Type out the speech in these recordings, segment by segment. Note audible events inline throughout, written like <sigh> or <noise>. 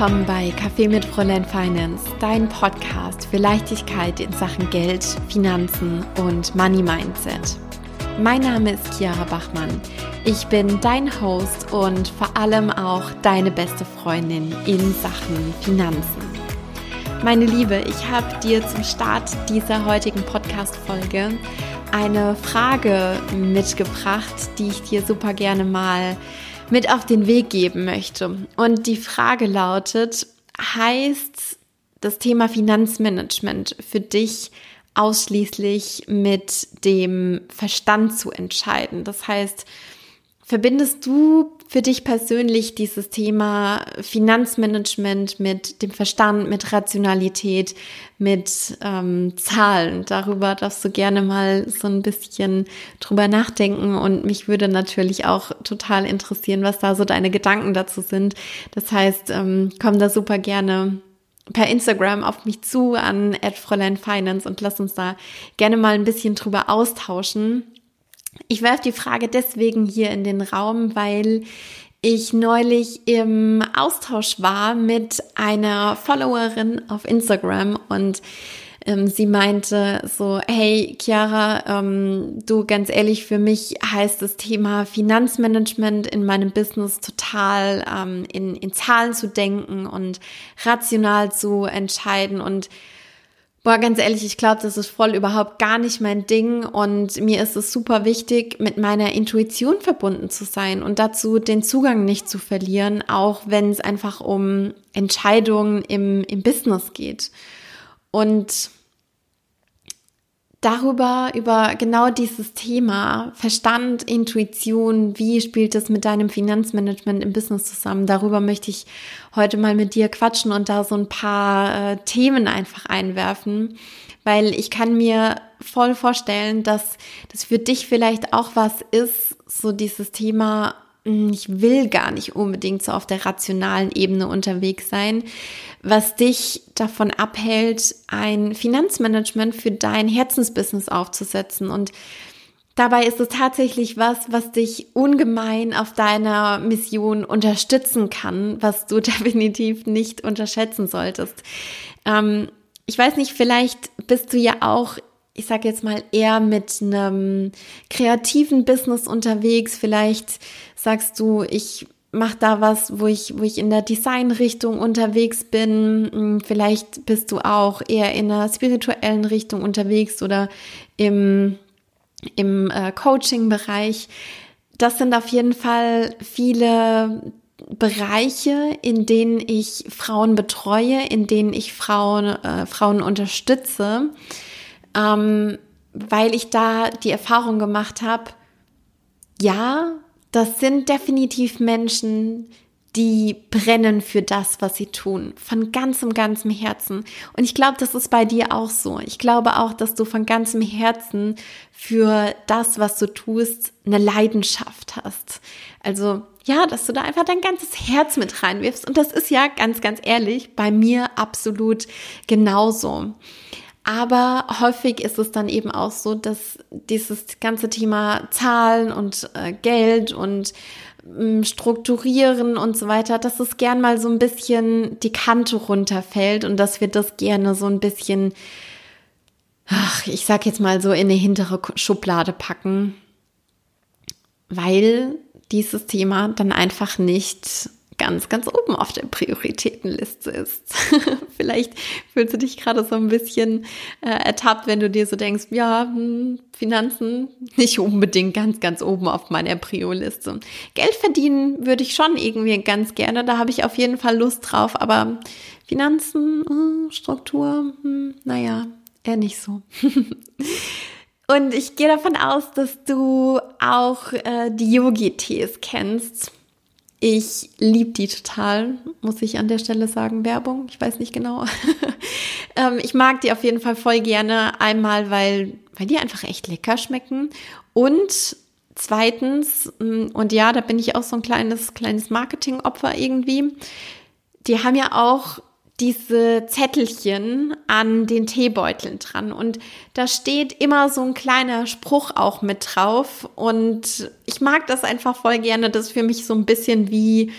willkommen bei Kaffee mit Fräulein Finance, dein Podcast für Leichtigkeit in Sachen Geld, Finanzen und Money Mindset. Mein Name ist Chiara Bachmann. Ich bin dein Host und vor allem auch deine beste Freundin in Sachen Finanzen. Meine Liebe, ich habe dir zum Start dieser heutigen Podcast-Folge eine Frage mitgebracht, die ich dir super gerne mal mit auf den Weg geben möchte. Und die Frage lautet, heißt das Thema Finanzmanagement für dich ausschließlich mit dem Verstand zu entscheiden? Das heißt, verbindest du für dich persönlich dieses Thema Finanzmanagement mit dem Verstand, mit Rationalität, mit ähm, Zahlen. Darüber darfst du gerne mal so ein bisschen drüber nachdenken und mich würde natürlich auch total interessieren, was da so deine Gedanken dazu sind. Das heißt, ähm, komm da super gerne per Instagram auf mich zu an Fräulein Finance und lass uns da gerne mal ein bisschen drüber austauschen. Ich werfe die Frage deswegen hier in den Raum, weil ich neulich im Austausch war mit einer Followerin auf Instagram und ähm, sie meinte so, hey Chiara, ähm, du ganz ehrlich, für mich heißt das Thema Finanzmanagement in meinem Business total ähm, in, in Zahlen zu denken und rational zu entscheiden und Boah, ganz ehrlich, ich glaube, das ist voll überhaupt gar nicht mein Ding und mir ist es super wichtig, mit meiner Intuition verbunden zu sein und dazu den Zugang nicht zu verlieren, auch wenn es einfach um Entscheidungen im, im Business geht. Und darüber, über genau dieses Thema, Verstand, Intuition, wie spielt es mit deinem Finanzmanagement im Business zusammen, darüber möchte ich heute mal mit dir quatschen und da so ein paar äh, Themen einfach einwerfen, weil ich kann mir voll vorstellen, dass das für dich vielleicht auch was ist, so dieses Thema ich will gar nicht unbedingt so auf der rationalen Ebene unterwegs sein, was dich davon abhält, ein Finanzmanagement für dein Herzensbusiness aufzusetzen. Und dabei ist es tatsächlich was, was dich ungemein auf deiner Mission unterstützen kann, was du <laughs> definitiv nicht unterschätzen solltest. Ähm, ich weiß nicht, vielleicht bist du ja auch ich sage jetzt mal, eher mit einem kreativen Business unterwegs. Vielleicht sagst du, ich mache da was, wo ich, wo ich in der Designrichtung unterwegs bin. Hm, vielleicht bist du auch eher in einer spirituellen Richtung unterwegs oder im, im äh, Coaching-Bereich. Das sind auf jeden Fall viele Bereiche, in denen ich Frauen betreue, in denen ich Frauen, äh, Frauen unterstütze ähm, weil ich da die Erfahrung gemacht habe, ja, das sind definitiv Menschen, die brennen für das, was sie tun, von ganzem, ganzem Herzen. Und ich glaube, das ist bei dir auch so. Ich glaube auch, dass du von ganzem Herzen für das, was du tust, eine Leidenschaft hast. Also ja, dass du da einfach dein ganzes Herz mit reinwirfst. Und das ist ja ganz, ganz ehrlich bei mir absolut genauso. Aber häufig ist es dann eben auch so, dass dieses ganze Thema Zahlen und äh, Geld und ähm, Strukturieren und so weiter, dass es gern mal so ein bisschen die Kante runterfällt und dass wir das gerne so ein bisschen, ach, ich sag jetzt mal so in eine hintere Schublade packen, weil dieses Thema dann einfach nicht ganz, ganz oben auf der Prioritätenliste ist. <laughs> Vielleicht fühlst du dich gerade so ein bisschen äh, ertappt, wenn du dir so denkst, ja, hm, Finanzen nicht unbedingt ganz, ganz oben auf meiner Prio-Liste. Geld verdienen würde ich schon irgendwie ganz gerne, da habe ich auf jeden Fall Lust drauf, aber Finanzen, äh, Struktur, hm, naja, eher nicht so. <laughs> Und ich gehe davon aus, dass du auch äh, die Yogi-Tees kennst. Ich liebe die total, muss ich an der Stelle sagen. Werbung, ich weiß nicht genau. <laughs> ähm, ich mag die auf jeden Fall voll gerne. Einmal, weil, weil die einfach echt lecker schmecken. Und zweitens, mm, und ja, da bin ich auch so ein kleines, kleines Marketingopfer irgendwie. Die haben ja auch diese Zettelchen an den Teebeuteln dran. Und da steht immer so ein kleiner Spruch auch mit drauf. Und ich mag das einfach voll gerne. Das ist für mich so ein bisschen wie,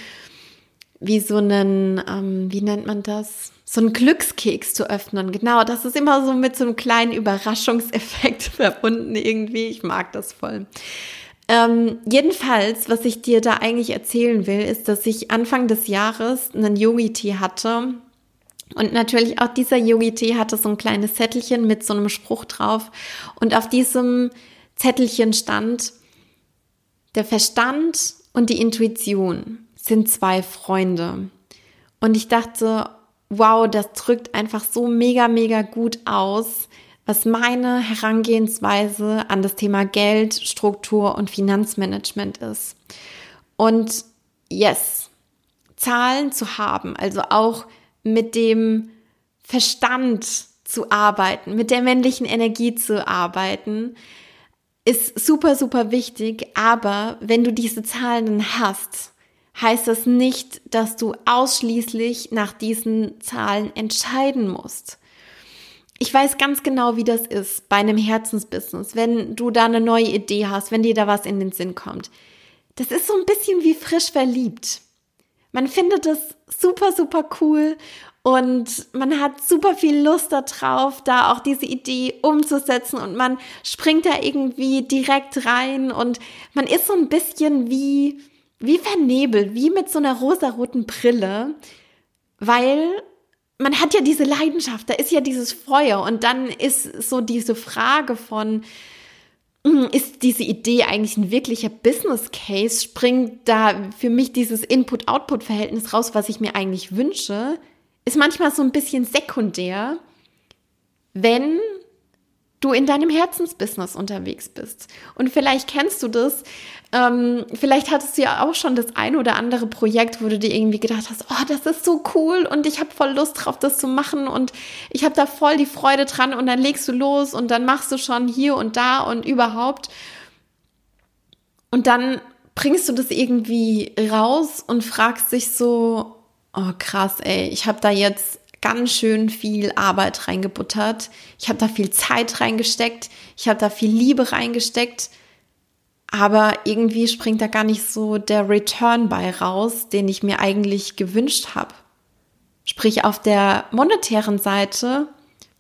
wie so einen, ähm, wie nennt man das? So einen Glückskeks zu öffnen. Genau, das ist immer so mit so einem kleinen Überraschungseffekt <laughs> verbunden irgendwie. Ich mag das voll. Ähm, jedenfalls, was ich dir da eigentlich erzählen will, ist, dass ich Anfang des Jahres einen Yogi-Tee hatte. Und natürlich auch dieser Yogi-Tee hatte so ein kleines Zettelchen mit so einem Spruch drauf. Und auf diesem Zettelchen stand, der Verstand und die Intuition sind zwei Freunde. Und ich dachte, wow, das drückt einfach so mega, mega gut aus, was meine Herangehensweise an das Thema Geld, Struktur und Finanzmanagement ist. Und yes, Zahlen zu haben, also auch mit dem Verstand zu arbeiten, mit der männlichen Energie zu arbeiten, ist super, super wichtig. Aber wenn du diese Zahlen hast, heißt das nicht, dass du ausschließlich nach diesen Zahlen entscheiden musst. Ich weiß ganz genau, wie das ist bei einem Herzensbusiness, wenn du da eine neue Idee hast, wenn dir da was in den Sinn kommt. Das ist so ein bisschen wie frisch verliebt. Man findet es super, super cool und man hat super viel Lust darauf, da auch diese Idee umzusetzen und man springt da irgendwie direkt rein und man ist so ein bisschen wie, wie vernebelt, wie mit so einer rosaroten Brille, weil man hat ja diese Leidenschaft, da ist ja dieses Feuer und dann ist so diese Frage von, ist diese Idee eigentlich ein wirklicher Business Case? Springt da für mich dieses Input-Output-Verhältnis raus, was ich mir eigentlich wünsche? ist manchmal so ein bisschen sekundär, wenn du in deinem Herzensbusiness unterwegs bist. Und vielleicht kennst du das. Ähm, vielleicht hattest du ja auch schon das ein oder andere Projekt, wo du dir irgendwie gedacht hast, oh, das ist so cool und ich habe voll Lust drauf, das zu machen und ich habe da voll die Freude dran und dann legst du los und dann machst du schon hier und da und überhaupt. Und dann bringst du das irgendwie raus und fragst dich so, oh krass, ey, ich habe da jetzt ganz schön viel Arbeit reingebuttert. Ich habe da viel Zeit reingesteckt. Ich habe da viel Liebe reingesteckt. Aber irgendwie springt da gar nicht so der Return bei raus, den ich mir eigentlich gewünscht habe. Sprich, auf der monetären Seite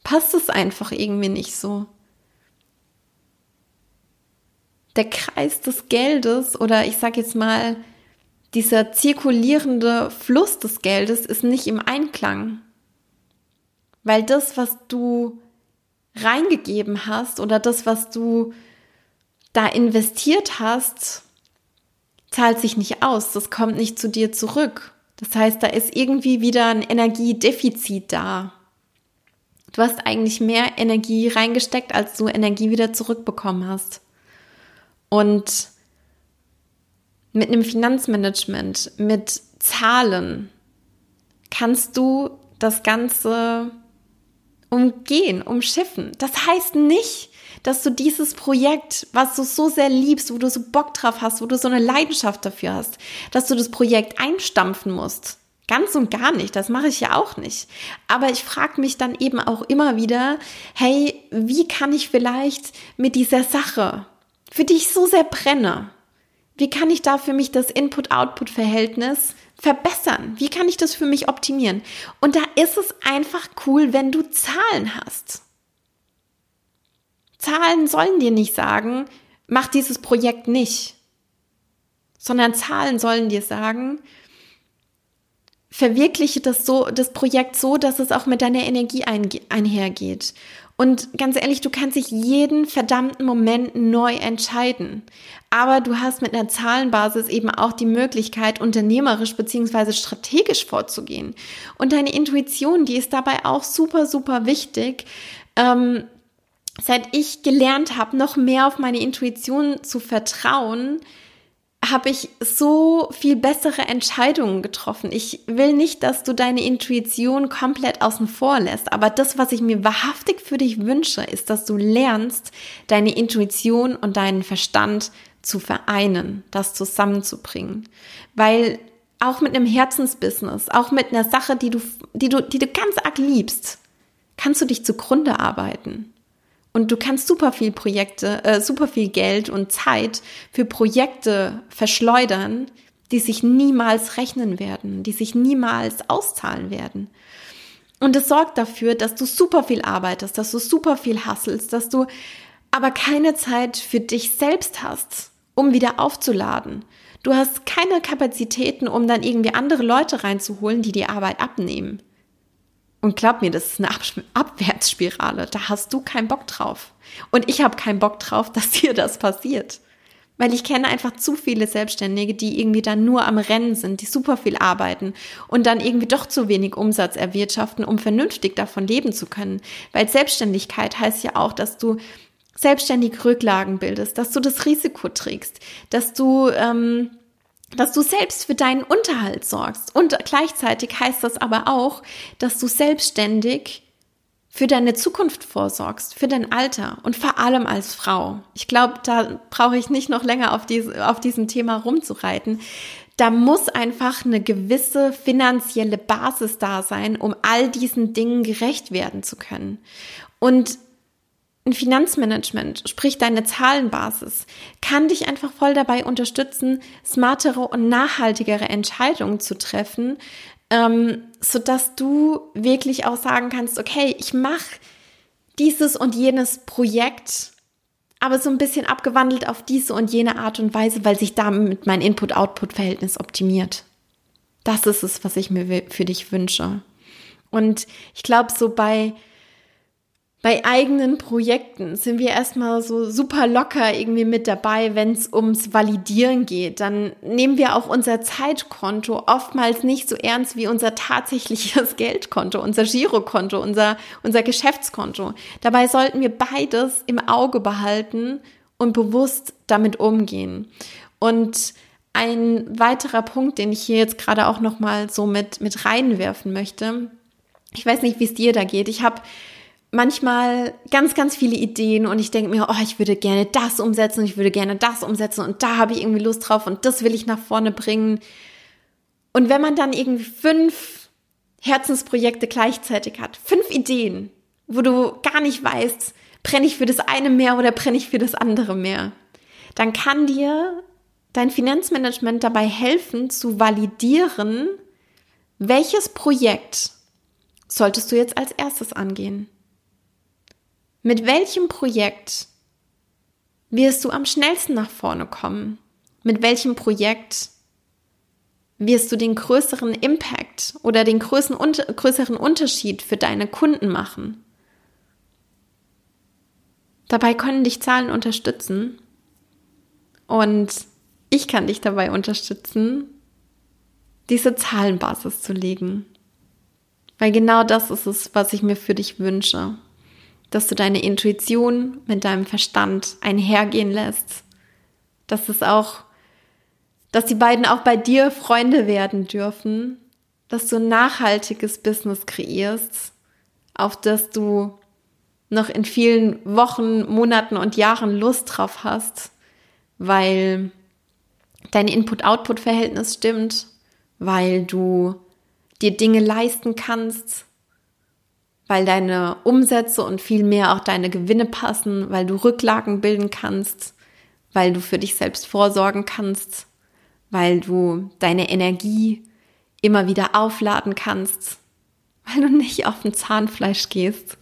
passt es einfach irgendwie nicht so. Der Kreis des Geldes oder ich sag jetzt mal dieser zirkulierende Fluss des Geldes ist nicht im Einklang. Weil das, was du reingegeben hast oder das, was du da investiert hast, zahlt sich nicht aus. Das kommt nicht zu dir zurück. Das heißt, da ist irgendwie wieder ein Energiedefizit da. Du hast eigentlich mehr Energie reingesteckt, als du Energie wieder zurückbekommen hast. Und mit einem Finanzmanagement, mit Zahlen kannst du das Ganze umgehen, umschiffen. Das heißt nicht, dass du dieses Projekt, was du so sehr liebst, wo du so Bock drauf hast, wo du so eine Leidenschaft dafür hast, dass du das Projekt einstampfen musst. Ganz und gar nicht, das mache ich ja auch nicht. Aber ich frage mich dann eben auch immer wieder, hey, wie kann ich vielleicht mit dieser Sache, für die ich so sehr brenne, wie kann ich da für mich das Input-Output-Verhältnis verbessern? Wie kann ich das für mich optimieren? Und da ist es einfach cool, wenn du Zahlen hast. Zahlen sollen dir nicht sagen, mach dieses Projekt nicht, sondern Zahlen sollen dir sagen, verwirkliche das so, das Projekt so, dass es auch mit deiner Energie einhergeht. Und ganz ehrlich, du kannst dich jeden verdammten Moment neu entscheiden. Aber du hast mit einer Zahlenbasis eben auch die Möglichkeit, unternehmerisch beziehungsweise strategisch vorzugehen. Und deine Intuition, die ist dabei auch super, super wichtig. Ähm, seit ich gelernt habe, noch mehr auf meine Intuition zu vertrauen, habe ich so viel bessere Entscheidungen getroffen. Ich will nicht, dass du deine Intuition komplett außen vor lässt, aber das, was ich mir wahrhaftig für dich wünsche, ist, dass du lernst, deine Intuition und deinen Verstand zu vereinen, das zusammenzubringen. Weil auch mit einem Herzensbusiness, auch mit einer Sache, die du, die du, die du ganz arg liebst, kannst du dich zugrunde arbeiten. Und du kannst super viel Projekte, äh, super viel Geld und Zeit für Projekte verschleudern, die sich niemals rechnen werden, die sich niemals auszahlen werden. Und es sorgt dafür, dass du super viel arbeitest, dass du super viel hasselst, dass du aber keine Zeit für dich selbst hast, um wieder aufzuladen. Du hast keine Kapazitäten, um dann irgendwie andere Leute reinzuholen, die die Arbeit abnehmen. Und glaub mir, das ist eine Abwärtsspirale. Da hast du keinen Bock drauf. Und ich habe keinen Bock drauf, <laughs> dass dir das passiert. Weil ich kenne einfach zu viele Selbstständige, die irgendwie dann nur am Rennen sind, die super viel arbeiten und dann irgendwie doch zu wenig Umsatz erwirtschaften, um vernünftig davon leben zu können. Weil Selbstständigkeit heißt ja auch, dass du selbstständig Rücklagen bildest, dass du das Risiko trägst, dass du ähm, dass du selbst für deinen Unterhalt sorgst. Und gleichzeitig heißt das aber auch, dass du selbstständig für deine Zukunft vorsorgst, für dein Alter und vor allem als Frau. Ich glaube, da brauche ich nicht noch länger auf, diese, auf diesem Thema rumzureiten. Da muss einfach eine gewisse finanzielle Basis da sein, um all diesen Dingen gerecht werden zu können. Und ein Finanzmanagement, sprich deine Zahlenbasis, kann dich einfach voll dabei unterstützen, smartere und nachhaltigere Entscheidungen zu treffen, ähm, so dass du wirklich auch sagen kannst, okay, ich mache dieses und jenes Projekt, aber so ein bisschen abgewandelt auf diese und jene Art und Weise, weil sich damit mein Input-Output-Verhältnis optimiert. Das ist es, was ich mir für dich wünsche. Und ich glaube, so bei bei eigenen Projekten sind wir erstmal so super locker irgendwie mit dabei, wenn es ums Validieren geht. Dann nehmen wir auch unser Zeitkonto oftmals nicht so ernst wie unser tatsächliches <laughs> Geldkonto, unser Girokonto, unser, unser Geschäftskonto. Dabei sollten wir beides im Auge behalten und bewusst damit umgehen. Und ein weiterer Punkt, den ich hier jetzt gerade auch nochmal so mit, mit reinwerfen möchte. Ich weiß nicht, wie es dir da geht. Ich habe manchmal ganz, ganz viele Ideen und ich denke mir, oh, ich würde gerne das umsetzen, ich würde gerne das umsetzen und da habe ich irgendwie Lust drauf und das will ich nach vorne bringen. Und wenn man dann irgendwie fünf Herzensprojekte gleichzeitig hat, fünf Ideen, wo du gar nicht weißt, brenne ich für das eine mehr oder brenne ich für das andere mehr, dann kann dir dein Finanzmanagement dabei helfen zu validieren, welches Projekt solltest du jetzt als erstes angehen. Mit welchem Projekt wirst du am schnellsten nach vorne kommen? Mit welchem Projekt wirst du den größeren Impact oder den größeren, größeren Unterschied für deine Kunden machen? Dabei können dich Zahlen unterstützen und ich kann dich dabei unterstützen, diese Zahlenbasis zu legen. Weil genau das ist es, was ich mir für dich wünsche dass du deine Intuition mit deinem Verstand einhergehen lässt, dass es auch, dass die beiden auch bei dir Freunde werden dürfen, dass du ein nachhaltiges Business kreierst, auf das du noch in vielen Wochen, Monaten und Jahren Lust drauf hast, weil dein Input-Output-Verhältnis stimmt, weil du dir Dinge leisten kannst, weil deine Umsätze und vielmehr auch deine Gewinne passen, weil du Rücklagen bilden kannst, weil du für dich selbst vorsorgen kannst, weil du deine Energie immer wieder aufladen kannst, weil du nicht auf dem Zahnfleisch gehst.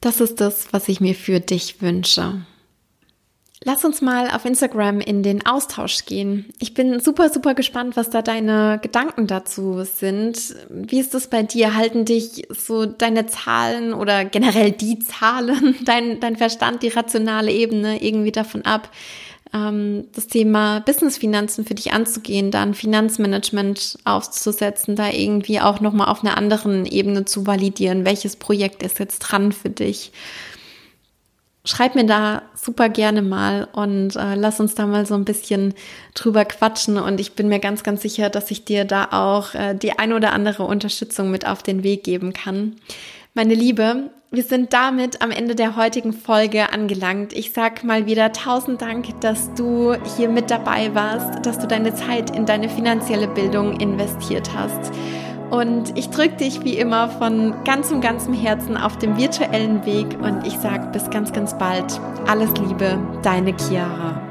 Das ist das, was ich mir für dich wünsche. Lass uns mal auf Instagram in den Austausch gehen. Ich bin super, super gespannt, was da deine Gedanken dazu sind. Wie ist das bei dir? Halten dich so deine Zahlen oder generell die Zahlen, <laughs> dein, dein Verstand, die rationale Ebene irgendwie davon ab, ähm, das Thema Businessfinanzen für dich anzugehen, dann Finanzmanagement aufzusetzen, da irgendwie auch nochmal auf einer anderen Ebene zu validieren, welches Projekt ist jetzt dran für dich? schreib mir da super gerne mal und äh, lass uns da mal so ein bisschen drüber quatschen. Und ich bin mir ganz, ganz sicher, dass ich dir da auch äh, die ein oder andere Unterstützung mit auf den Weg geben kann. Meine Liebe, wir sind damit am Ende der heutigen Folge angelangt. Ich sag mal wieder tausend Dank, dass du hier mit dabei warst, dass du deine Zeit in deine finanzielle Bildung investiert hast. Und ich drücke dich wie immer von ganzem, ganzem Herzen auf dem virtuellen Weg und ich sage bis ganz, ganz bald. Alles Liebe, deine Chiara.